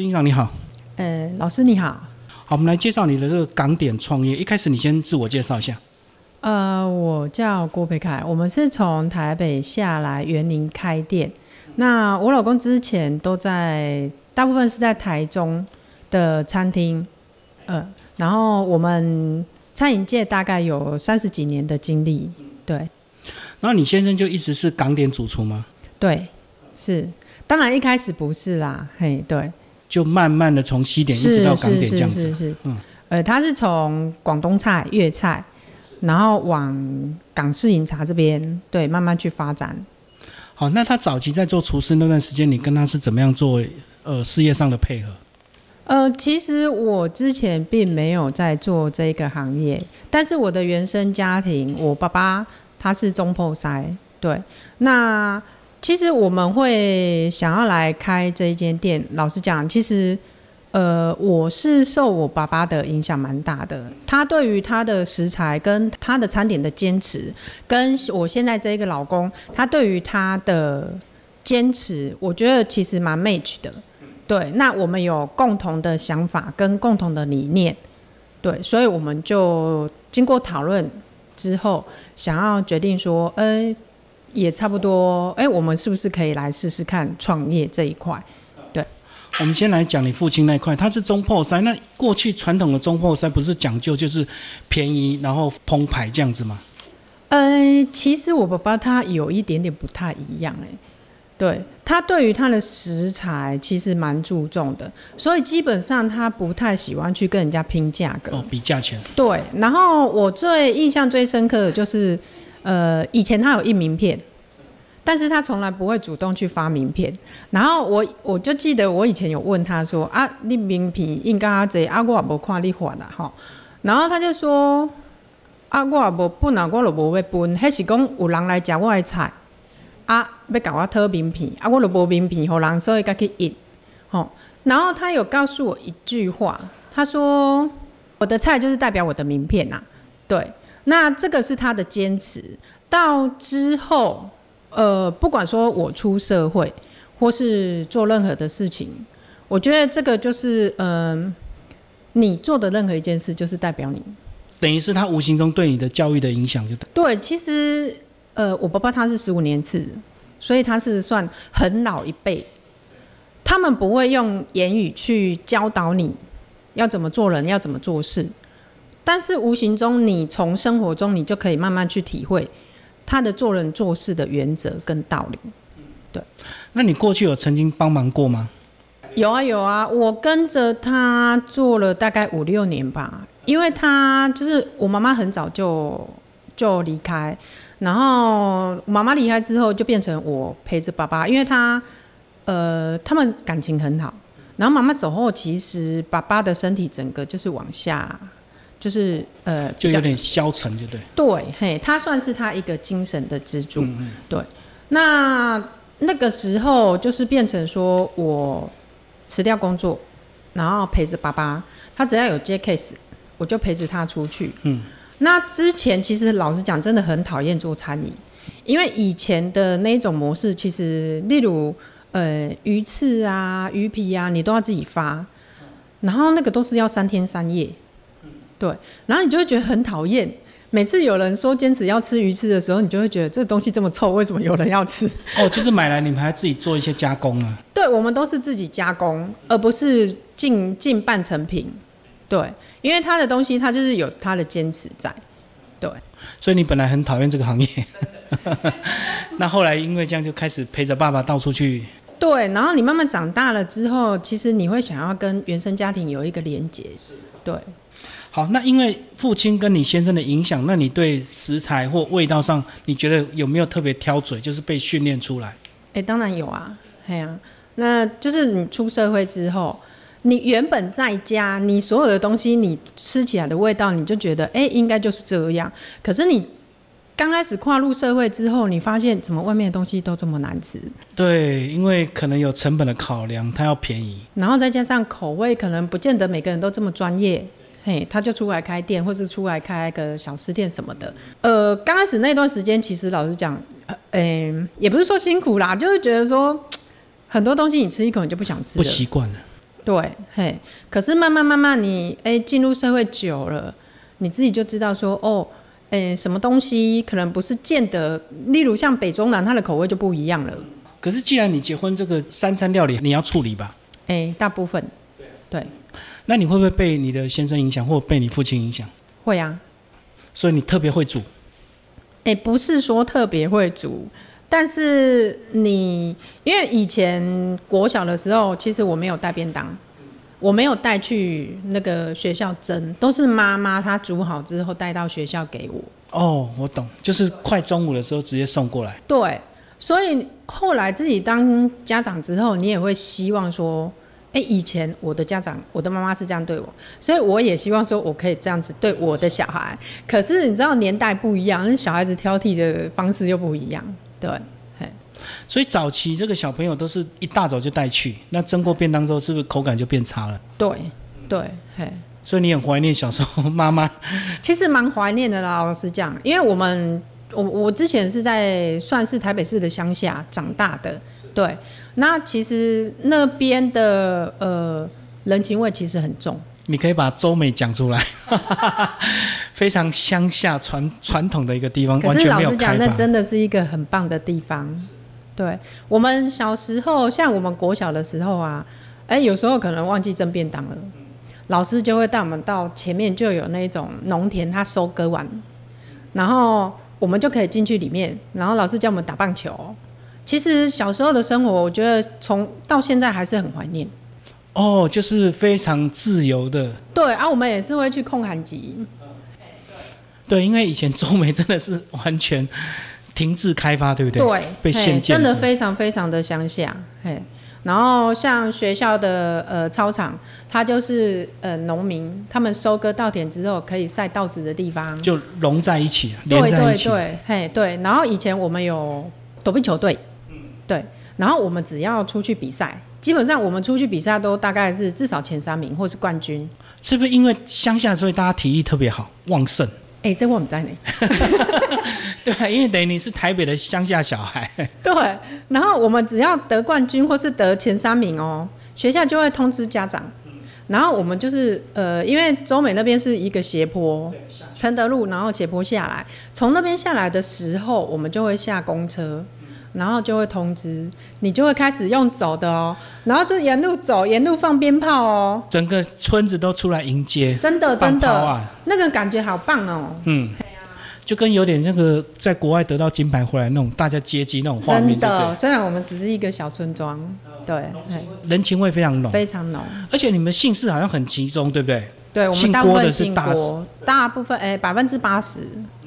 金长你好，呃，老师你好，好，我们来介绍你的这个港点创业。一开始你先自我介绍一下。呃，我叫郭培凯，我们是从台北下来园林开店。那我老公之前都在，大部分是在台中的餐厅，呃，然后我们餐饮界大概有三十几年的经历，对，然后你先生就一直是港点主厨吗？对，是，当然一开始不是啦，嘿，对。就慢慢的从西点一直到港点这样子，是是是，嗯，呃，他是从广东菜、粤菜，然后往港式饮茶这边，对，慢慢去发展。好，那他早期在做厨师那段时间，你跟他是怎么样做呃事业上的配合？呃，其实我之前并没有在做这个行业，但是我的原生家庭，我爸爸他是中破塞，对，那。其实我们会想要来开这一间店。老实讲，其实，呃，我是受我爸爸的影响蛮大的。他对于他的食材跟他的餐点的坚持，跟我现在这一个老公，他对于他的坚持，我觉得其实蛮 match 的。对，那我们有共同的想法跟共同的理念，对，所以我们就经过讨论之后，想要决定说，呃。也差不多，哎，我们是不是可以来试试看创业这一块？对，我们先来讲你父亲那一块，他是中破塞。那过去传统的中破塞不是讲究就是便宜，然后澎湃这样子吗？呃，其实我爸爸他有一点点不太一样，哎，对他对于他的食材其实蛮注重的，所以基本上他不太喜欢去跟人家拼价格，哦，比价钱。对，然后我最印象最深刻的就是。呃，以前他有印名片，但是他从来不会主动去发名片。然后我我就记得我以前有问他说啊，你名片印噶这啊，我也无看你发啦吼。然后他就说啊，我也无本啊，我就无要分。迄是讲有人来食我的菜啊，要甲我讨名片啊，我就无名片，互人所以甲去印吼。然后他有告诉我一句话，他说我的菜就是代表我的名片呐，对。那这个是他的坚持。到之后，呃，不管说我出社会，或是做任何的事情，我觉得这个就是，嗯，你做的任何一件事，就是代表你。等于是他无形中对你的教育的影响，就对。其实，呃，我爸爸他是十五年次，所以他是算很老一辈。他们不会用言语去教导你要怎么做人，要怎么做事。但是无形中，你从生活中，你就可以慢慢去体会他的做人做事的原则跟道理。对，那你过去有曾经帮忙过吗？有啊有啊，我跟着他做了大概五六年吧。因为他就是我妈妈很早就就离开，然后妈妈离开之后，就变成我陪着爸爸。因为他呃，他们感情很好。然后妈妈走后，其实爸爸的身体整个就是往下。就是呃，就有点消沉，就对。对，嘿，他算是他一个精神的支柱。嗯嗯。对，那那个时候就是变成说我辞掉工作，然后陪着爸爸，他只要有接 case，我就陪着他出去。嗯。那之前其实老实讲，真的很讨厌做餐饮，因为以前的那种模式，其实例如呃鱼翅啊、鱼皮啊，你都要自己发，然后那个都是要三天三夜。对，然后你就会觉得很讨厌。每次有人说坚持要吃鱼翅的时候，你就会觉得这东西这么臭，为什么有人要吃？哦，就是买来你们还自己做一些加工啊？对，我们都是自己加工，而不是进进半成品。对，因为他的东西他就是有他的坚持在。对，所以你本来很讨厌这个行业，那后来因为这样就开始陪着爸爸到处去。对，然后你慢慢长大了之后，其实你会想要跟原生家庭有一个连结。对。好，那因为父亲跟你先生的影响，那你对食材或味道上，你觉得有没有特别挑嘴，就是被训练出来？哎，当然有啊，哎呀，那就是你出社会之后，你原本在家，你所有的东西，你吃起来的味道，你就觉得哎，应该就是这样。可是你刚开始跨入社会之后，你发现怎么外面的东西都这么难吃？对，因为可能有成本的考量，它要便宜，然后再加上口味，可能不见得每个人都这么专业。嘿，他就出来开店，或是出来开个小吃店什么的。呃，刚开始那段时间，其实老实讲，呃，也不是说辛苦啦，就是觉得说很多东西你吃一口你就不想吃，不习惯了。对，嘿，可是慢慢慢慢你哎进入社会久了，你自己就知道说哦，哎什么东西可能不是见得，例如像北中南，它的口味就不一样了。可是既然你结婚，这个三餐料理你要处理吧？哎，大部分对，那你会不会被你的先生影响，或被你父亲影响？会啊。所以你特别会煮？哎，不是说特别会煮，但是你因为以前国小的时候，其实我没有带便当，我没有带去那个学校蒸，都是妈妈她煮好之后带到学校给我。哦，我懂，就是快中午的时候直接送过来。对，所以后来自己当家长之后，你也会希望说。哎，以前我的家长，我的妈妈是这样对我，所以我也希望说我可以这样子对我的小孩。可是你知道年代不一样，那小孩子挑剔的方式又不一样，对，嘿。所以早期这个小朋友都是一大早就带去，那蒸过便当之后，是不是口感就变差了？对，对，嘿。所以你很怀念小时候妈妈？其实蛮怀念的啦，老实讲，因为我们我我之前是在算是台北市的乡下长大的，对。那其实那边的呃人情味其实很重，你可以把周美讲出来，非常乡下传传统的一个地方，可是老实讲，那真的是一个很棒的地方。对我们小时候，像我们国小的时候啊，哎，有时候可能忘记蒸便当了，老师就会带我们到前面就有那种农田，他收割完，然后我们就可以进去里面，然后老师教我们打棒球。其实小时候的生活，我觉得从到现在还是很怀念。哦，就是非常自由的。对啊，我们也是会去控寒集。对，因为以前中美真的是完全停滞开发，对不对？对，被限制真的非常非常的乡下。嘿，然后像学校的呃操场，它就是呃农民他们收割稻田之后可以晒稻子的地方，就融在一起，连在一起。对对对，嘿对。然后以前我们有躲避球队。对，然后我们只要出去比赛，基本上我们出去比赛都大概是至少前三名或是冠军。是不是因为乡下，所以大家体力特别好、旺盛？哎，这我们在呢。对，因为等于你是台北的乡下小孩。对，然后我们只要得冠军或是得前三名哦，学校就会通知家长。然后我们就是呃，因为中美那边是一个斜坡，承德路，然后斜坡下来，从那边下来的时候，我们就会下公车。然后就会通知你，就会开始用走的哦。然后就沿路走，沿路放鞭炮哦。整个村子都出来迎接，真的真的，那个感觉好棒哦。嗯，就跟有点那个在国外得到金牌回来那种大家接机那种画面。真的，虽然我们只是一个小村庄，对，人情味非常浓，非常浓。而且你们姓氏好像很集中，对不对？对，我们大部分姓郭，大部分哎百分之八十。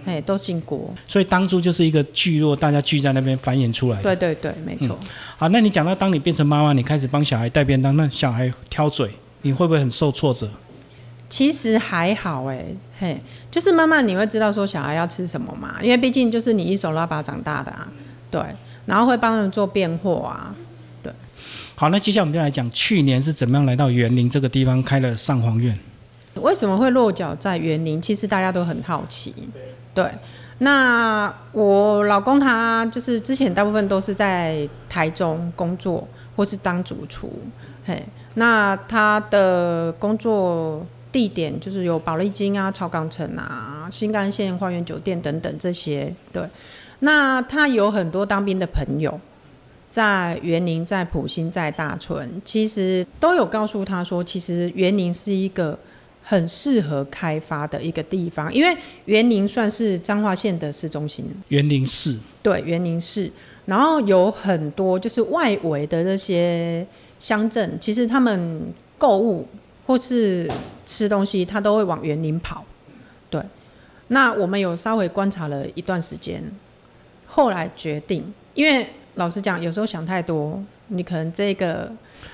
哎，都姓郭，所以当初就是一个聚落，大家聚在那边繁衍出来。对对对，没错。好，那你讲到当你变成妈妈，你开始帮小孩带便当，那小孩挑嘴，你会不会很受挫折？其实还好哎，嘿，就是慢慢你会知道说小孩要吃什么嘛，因为毕竟就是你一手拉把长大的啊，对，然后会帮人做变货啊，对。好，那接下来我们就来讲去年是怎么样来到园林这个地方开了上皇院。为什么会落脚在园林？其实大家都很好奇。对，那我老公他就是之前大部分都是在台中工作，或是当主厨，嘿，那他的工作地点就是有保利金啊、草港城啊、新干线花园酒店等等这些。对，那他有很多当兵的朋友，在园林、在普兴、在大村，其实都有告诉他说，其实园林是一个。很适合开发的一个地方，因为园林算是彰化县的市中心。园林市对园林市，然后有很多就是外围的那些乡镇，其实他们购物或是吃东西，他都会往园林跑。对，那我们有稍微观察了一段时间，后来决定，因为老实讲，有时候想太多，你可能这个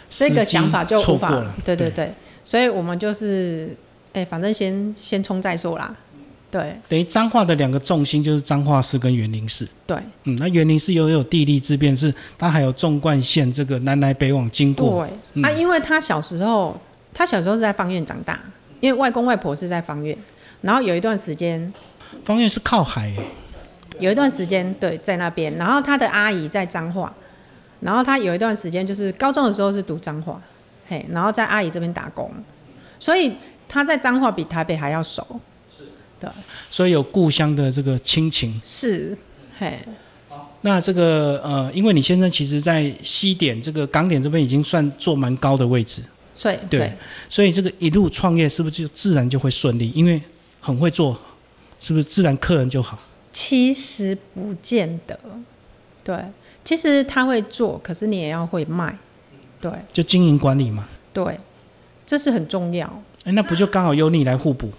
这个想法就无法对对对，所以我们就是。哎，反正先先冲再说啦。对，等于彰化的两个重心就是彰化市跟园林市。对，嗯，那园林市又有地利之便，是它还有纵贯线这个南来北往经过。对，啊，因为他小时候，他小时候是在方院长大，因为外公外婆是在方院，然后有一段时间，方院是靠海，有一段时间对在那边，然后他的阿姨在彰化，然后他有一段时间就是高中的时候是读彰化。嘿，然后在阿姨这边打工，所以他在彰化比台北还要熟。是。对，所以有故乡的这个亲情。是，嘿，那这个呃，因为你先生其实在西点这个港点这边已经算做蛮高的位置，所以对，所以这个一路创业是不是就自然就会顺利？因为很会做，是不是自然客人就好？其实不见得，对，其实他会做，可是你也要会卖，对就经营管理嘛。对，这是很重要。哎，那不就刚好由你来互补？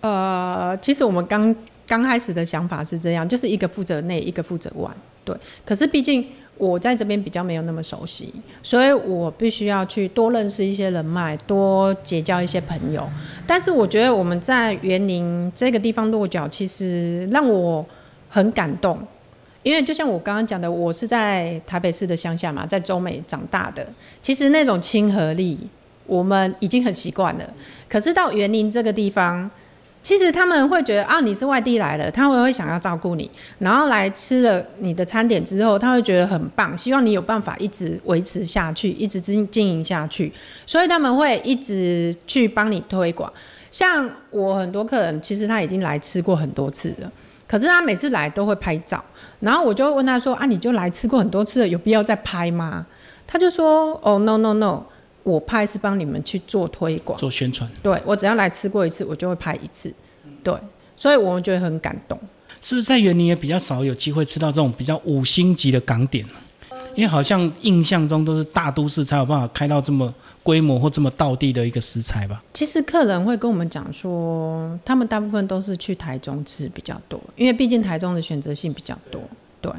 呃，其实我们刚刚开始的想法是这样，就是一个负责内，一个负责外，对。可是毕竟我在这边比较没有那么熟悉，所以我必须要去多认识一些人脉，多结交一些朋友。但是我觉得我们在园林这个地方落脚，其实让我很感动，因为就像我刚刚讲的，我是在台北市的乡下嘛，在中美长大的，其实那种亲和力我们已经很习惯了。可是到园林这个地方，其实他们会觉得啊，你是外地来的，他们会想要照顾你，然后来吃了你的餐点之后，他会觉得很棒，希望你有办法一直维持下去，一直经经营下去，所以他们会一直去帮你推广。像我很多客人，其实他已经来吃过很多次了，可是他每次来都会拍照，然后我就会问他说啊，你就来吃过很多次了，有必要再拍吗？他就说哦，no no no。我拍是帮你们去做推广、做宣传。对我只要来吃过一次，我就会拍一次。对，所以我们觉得很感动。是不是在园林也比较少有机会吃到这种比较五星级的港点？因为好像印象中都是大都市才有办法开到这么规模或这么道地的一个食材吧？其实客人会跟我们讲说，他们大部分都是去台中吃比较多，因为毕竟台中的选择性比较多。对，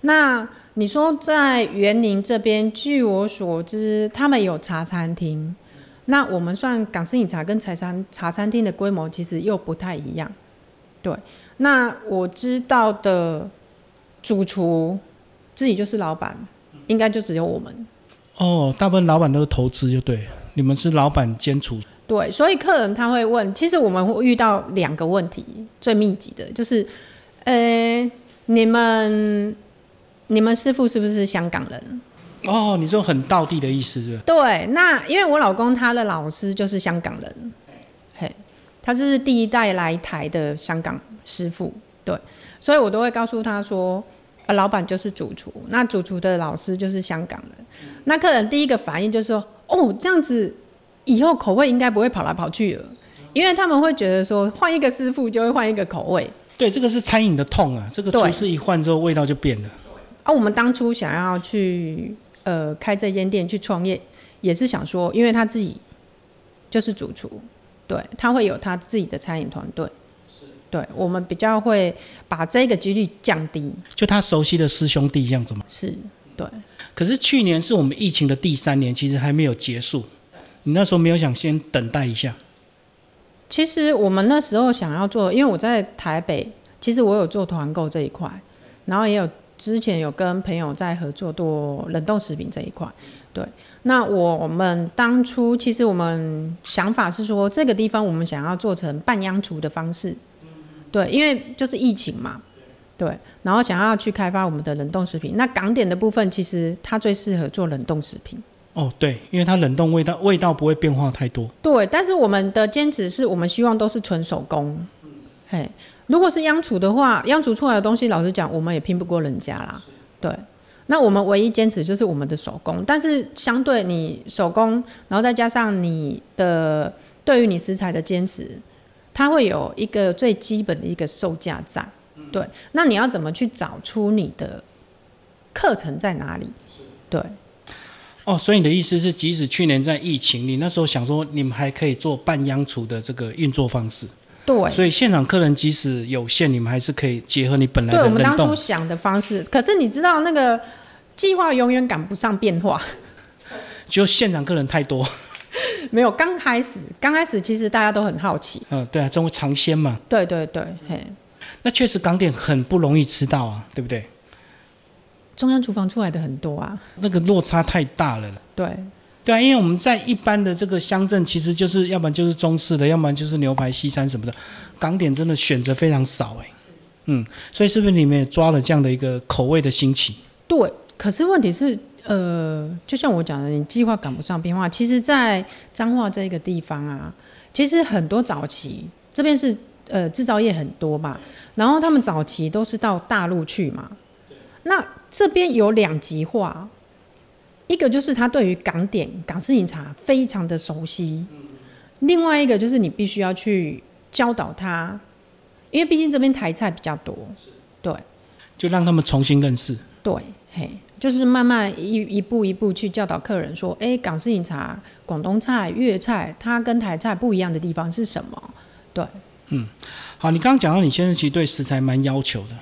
那。你说在园林这边，据我所知，他们有茶餐厅。那我们算港式饮茶跟茶餐茶餐厅的规模，其实又不太一样。对，那我知道的主厨自己就是老板，应该就只有我们。哦，大部分老板都是投资，就对。你们是老板兼厨。对，所以客人他会问，其实我们会遇到两个问题，最密集的就是，呃，你们。你们师傅是不是香港人？哦，你说很道地的意思是？对，那因为我老公他的老师就是香港人，嘿，他就是第一代来台的香港师傅，对，所以我都会告诉他说，呃，老板就是主厨，那主厨的老师就是香港人。那客人第一个反应就是说，哦，这样子以后口味应该不会跑来跑去了，因为他们会觉得说，换一个师傅就会换一个口味。对，这个是餐饮的痛啊，这个厨师一换之后，味道就变了。啊，我们当初想要去呃开这间店去创业，也是想说，因为他自己就是主厨，对他会有他自己的餐饮团队，对我们比较会把这个几率降低。就他熟悉的师兄弟这样子吗？是，对。可是去年是我们疫情的第三年，其实还没有结束。你那时候没有想先等待一下？其实我们那时候想要做，因为我在台北，其实我有做团购这一块，然后也有。之前有跟朋友在合作做冷冻食品这一块，对。那我们当初其实我们想法是说，这个地方我们想要做成半央厨的方式，对，因为就是疫情嘛，对。然后想要去开发我们的冷冻食品，那港点的部分其实它最适合做冷冻食品。哦，对，因为它冷冻味道味道不会变化太多。对，但是我们的坚持是我们希望都是纯手工，嘿。如果是央厨的话，央厨出来的东西，老实讲，我们也拼不过人家啦。对，那我们唯一坚持就是我们的手工，但是相对你手工，然后再加上你的对于你食材的坚持，它会有一个最基本的一个售价在。对，那你要怎么去找出你的课程在哪里？对。哦，所以你的意思是，即使去年在疫情，你那时候想说，你们还可以做半央厨的这个运作方式。对，所以现场客人即使有限，你们还是可以结合你本来的对我们当初想的方式，可是你知道那个计划永远赶不上变化，就现场客人太多。没有，刚开始，刚开始其实大家都很好奇。嗯，对啊，中国尝鲜嘛。对对对，嘿。那确实港点很不容易吃到啊，对不对？中央厨房出来的很多啊。那个落差太大了。对。对啊，因为我们在一般的这个乡镇，其实就是要不然就是中式的，要不然就是牛排、西餐什么的。港点真的选择非常少哎，嗯，所以是不是你们也抓了这样的一个口味的兴起？对，可是问题是，呃，就像我讲的，你计划赶不上变化。其实，在彰化这个地方啊，其实很多早期这边是呃制造业很多嘛，然后他们早期都是到大陆去嘛。那这边有两极化，一个就是他对于港点、港式饮茶非常的熟悉，另外一个就是你必须要去教导他，因为毕竟这边台菜比较多，对就让他们重新认识。对，嘿，就是慢慢一一步一步去教导客人说，哎，港式饮茶、广东菜、粤菜，它跟台菜不一样的地方是什么？对，嗯好，你刚刚讲到你先生其实对食材蛮要求的，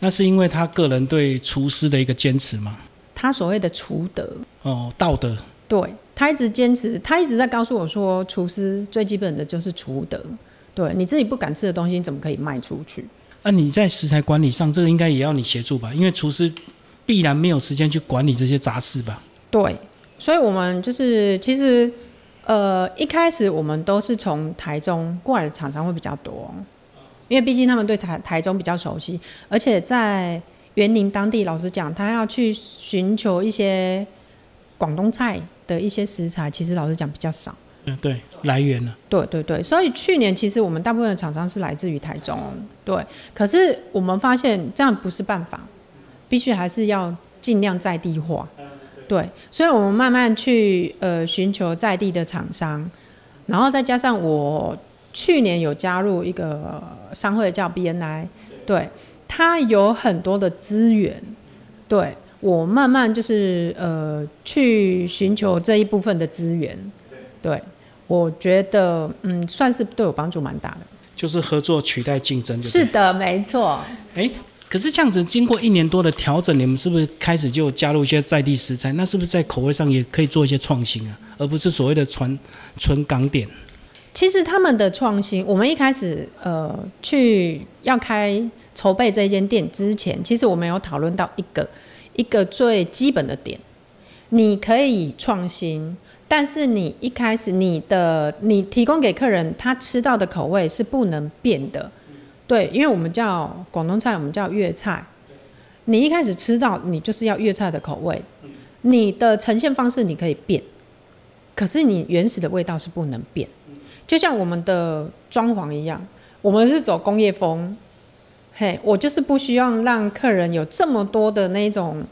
那是因为他个人对厨师的一个坚持吗？他所谓的厨德，哦，道德。对他一直坚持，他一直在告诉我说，厨师最基本的就是厨德。对你自己不敢吃的东西，你怎么可以卖出去？那、你在食材管理上，这个应该也要你协助吧？因为厨师必然没有时间去管理这些杂事吧？对，所以我们就是其实呃一开始我们都是从台中过来的厂商会比较多，因为毕竟他们对台台中比较熟悉，而且在园林当地，老实讲，他要去寻求一些广东菜的一些食材，其实老实讲比较少。嗯，对，来源呢？对对对，所以去年其实我们大部分的厂商是来自于台中，对。可是我们发现这样不是办法，必须还是要尽量在地化，对。所以我们慢慢去呃寻求在地的厂商，然后再加上我去年有加入一个商会叫 BNI，对，它有很多的资源，对我慢慢就是呃去寻求这一部分的资源，对。我觉得，嗯，算是对我帮助蛮大的。就是合作取代竞争。是的，没错。哎，可是这样子，经过一年多的调整，你们是不是开始就加入一些在地食材？那是不是在口味上也可以做一些创新啊？而不是所谓的纯纯港点。其实他们的创新，我们一开始呃去要开筹备这一间店之前，其实我们有讨论到一个一个最基本的点，你可以创新。但是你一开始你的你提供给客人他吃到的口味是不能变的，对，因为我们叫广东菜，我们叫粤菜，你一开始吃到你就是要粤菜的口味，你的呈现方式你可以变，可是你原始的味道是不能变，就像我们的装潢一样，我们是走工业风，嘿，我就是不希望让客人有这么多的那种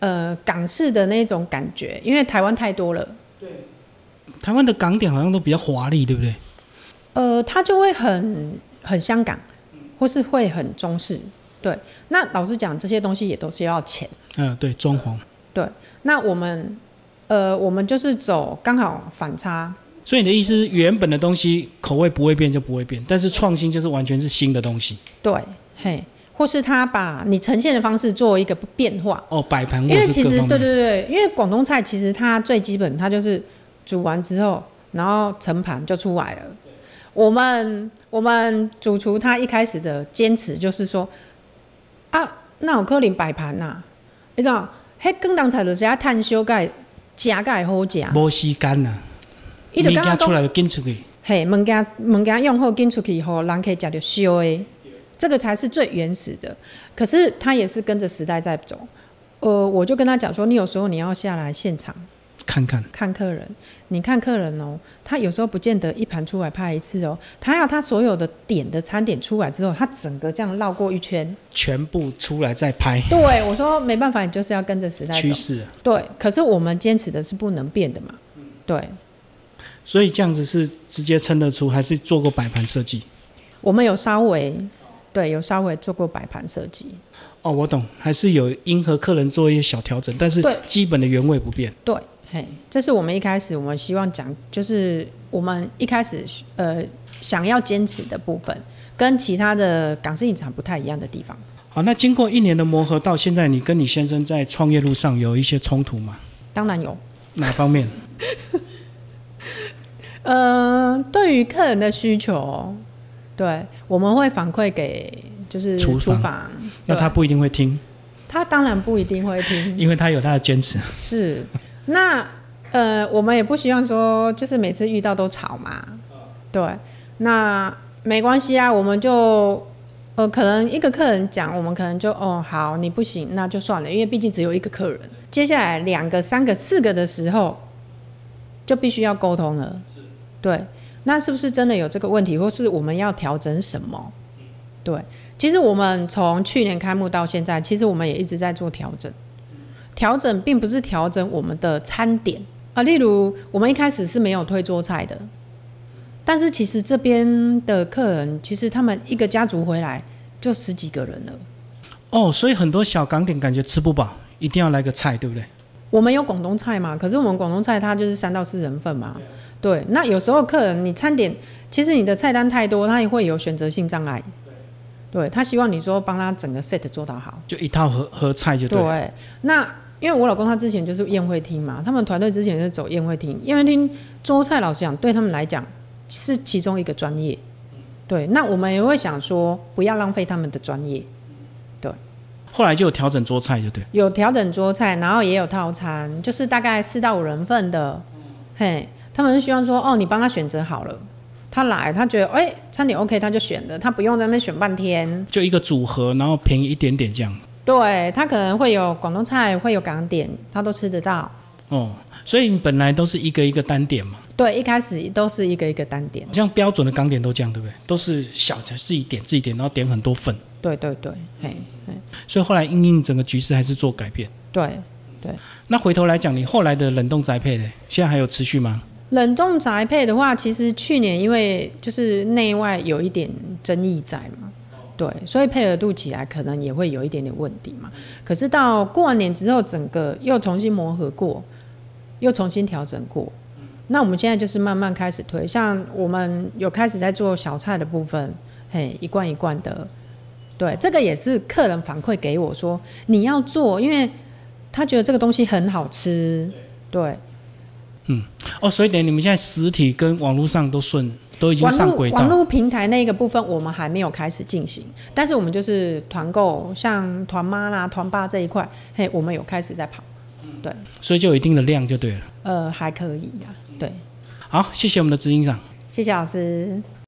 呃港式的那种感觉，因为台湾太多了。对。台湾的港点好像都比较华丽，对不对？呃，它就会很很香港，或是会很中式。对，那老实讲，这些东西也都是要钱。嗯，对，装潢。对，那我们呃，我们就是走刚好反差。所以你的意思是，原本的东西口味不会变就不会变，但是创新就是完全是新的东西。对，嘿，或是他把你呈现的方式做一个变化。哦，摆盘。因为其实对对对，因为广东菜其实它最基本，它就是。煮完之后，然后盛盘就出来了。我们我们主厨他一开始的坚持就是说，啊，那有可能摆盘呐？你知道，迄广东菜就是要炭烧盖，加盖好食。无时间呐，伊就刚刚出来就紧出去。嘿，物件物件用后紧出去以后，人可以食着烧的，这个才是最原始的。可是他也是跟着时代在走。呃，我就跟他讲说，你有时候你要下来现场。看看看客人，你看客人哦，他有时候不见得一盘出来拍一次哦，他要他所有的点的餐点出来之后，他整个这样绕过一圈，全部出来再拍。对，我说没办法，你就是要跟着时代趋势。对，可是我们坚持的是不能变的嘛。对。所以这样子是直接称得出，还是做过摆盘设计？我们有稍微，对，有稍微做过摆盘设计。哦，我懂，还是有迎合客人做一些小调整，但是基本的原味不变。对。嘿，这是我们一开始我们希望讲，就是我们一开始呃想要坚持的部分，跟其他的港式饮茶不太一样的地方。好，那经过一年的磨合，到现在你跟你先生在创业路上有一些冲突吗？当然有。哪方面？呃，对于客人的需求，对，我们会反馈给就是厨房，那他不一定会听。他当然不一定会听，因为他有他的坚持。是。那呃，我们也不希望说，就是每次遇到都吵嘛。对，那没关系啊，我们就呃，可能一个客人讲，我们可能就哦好，你不行，那就算了，因为毕竟只有一个客人。接下来两个、三个、四个的时候，就必须要沟通了。对，那是不是真的有这个问题，或是我们要调整什么？对，其实我们从去年开幕到现在，其实我们也一直在做调整。调整并不是调整我们的餐点啊，例如我们一开始是没有推桌菜的，但是其实这边的客人，其实他们一个家族回来就十几个人了。哦，所以很多小港点感觉吃不饱，一定要来个菜，对不对？我们有广东菜嘛？可是我们广东菜它就是三到四人份嘛。对，那有时候客人你餐点，其实你的菜单太多，他也会有选择性障碍。对，他希望你说帮他整个 set 做到好，就一套合合菜就对。对，那因为我老公他之前就是宴会厅嘛，他们团队之前是走宴会厅，宴会厅桌菜老实讲对他们来讲是其中一个专业。对，那我们也会想说不要浪费他们的专业。对，后来就有调整桌菜就对。有调整桌菜，然后也有套餐，就是大概四到五人份的，嘿。他们是希望说，哦，你帮他选择好了，他来，他觉得，哎，餐点 OK，他就选了，他不用在那边选半天，就一个组合，然后便宜一点点这样。对他可能会有广东菜，会有港点，他都吃得到。哦，所以你本来都是一个一个单点嘛？对，一开始都是一个一个单点，像标准的港点都这样，对不对？都是小的自己点自己点，然后点很多份。对对对，嘿，嘿。所以后来因应整个局势还是做改变。对对。那回头来讲，你后来的冷冻宅配呢？现在还有持续吗？冷冻宅配的话，其实去年因为就是内外有一点争议在嘛，对，所以配合度起来可能也会有一点点问题嘛。可是到过完年之后，整个又重新磨合过，又重新调整过。那我们现在就是慢慢开始推，像我们有开始在做小菜的部分，嘿，一罐一罐的，对，这个也是客人反馈给我说你要做，因为他觉得这个东西很好吃，对。嗯，哦，所以等你们现在实体跟网络上都顺，都已经上轨道。网络平台那个部分我们还没有开始进行，但是我们就是团购，像团妈啦、团爸这一块，嘿，我们有开始在跑。对，所以就有一定的量就对了。呃，还可以呀，对。好，谢谢我们的执行长，谢谢老师。